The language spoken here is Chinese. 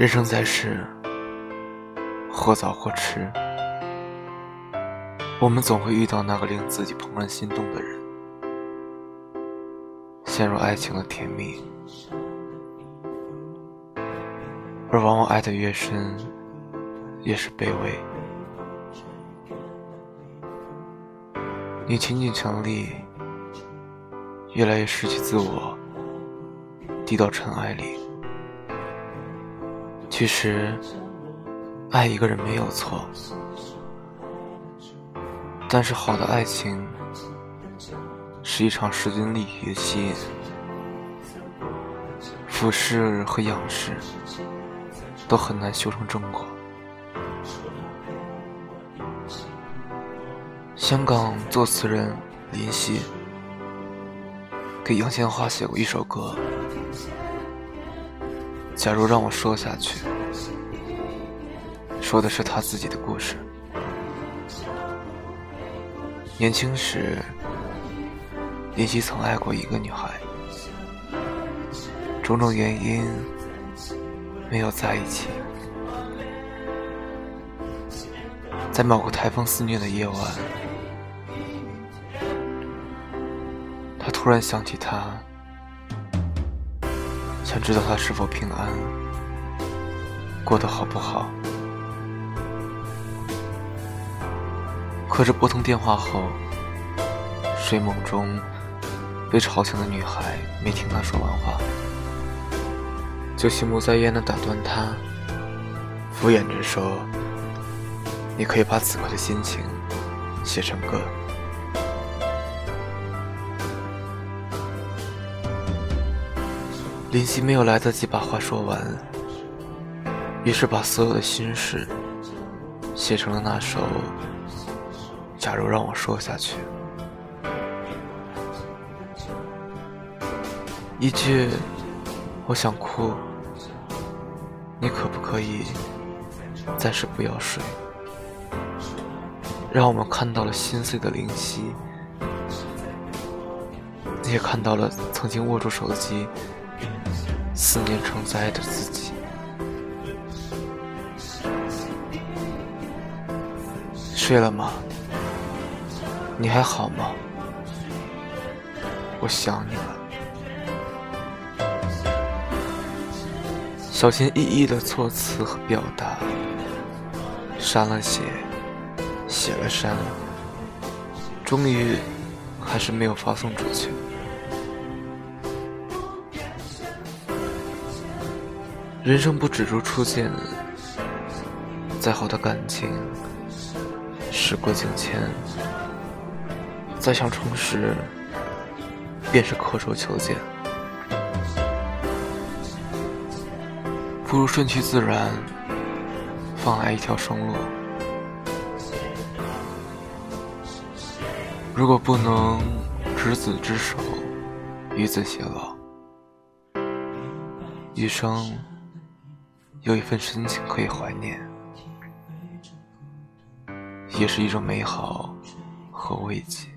人生在世，或早或迟，我们总会遇到那个令自己怦然心动的人，陷入爱情的甜蜜，而往往爱得越深，越是卑微。你倾尽全力，越来越失去自我，低到尘埃里。其实，爱一个人没有错，但是好的爱情是一场势均力敌的吸引，俯视和仰视都很难修成正果。香港作词人林夕给杨千嬅写过一首歌。假如让我说下去，说的是他自己的故事。年轻时，林夕曾爱过一个女孩，种种原因没有在一起。在某个台风肆虐的夜晚，他突然想起她。想知道他是否平安，过得好不好。可是拨通电话后，睡梦中被吵醒的女孩没听他说完话，就心不在焉地打断他，敷衍着说：“你可以把此刻的心情写成歌。”林夕没有来得及把话说完，于是把所有的心事写成了那首《假如让我说下去》。一句“我想哭”，你可不可以暂时不要睡？让我们看到了心碎的林夕，也看到了曾经握住手机。思念成灾的自己，睡了吗？你还好吗？我想你了。小心翼翼的措辞和表达，删了写，写了删，终于还是没有发送出去。人生不止如初见，再好的感情，时过境迁，再想重拾，便是刻舟求剑。不如顺其自然，放爱一条生路。如果不能执子之手，与子偕老，余生。有一份深情可以怀念，也是一种美好和慰藉。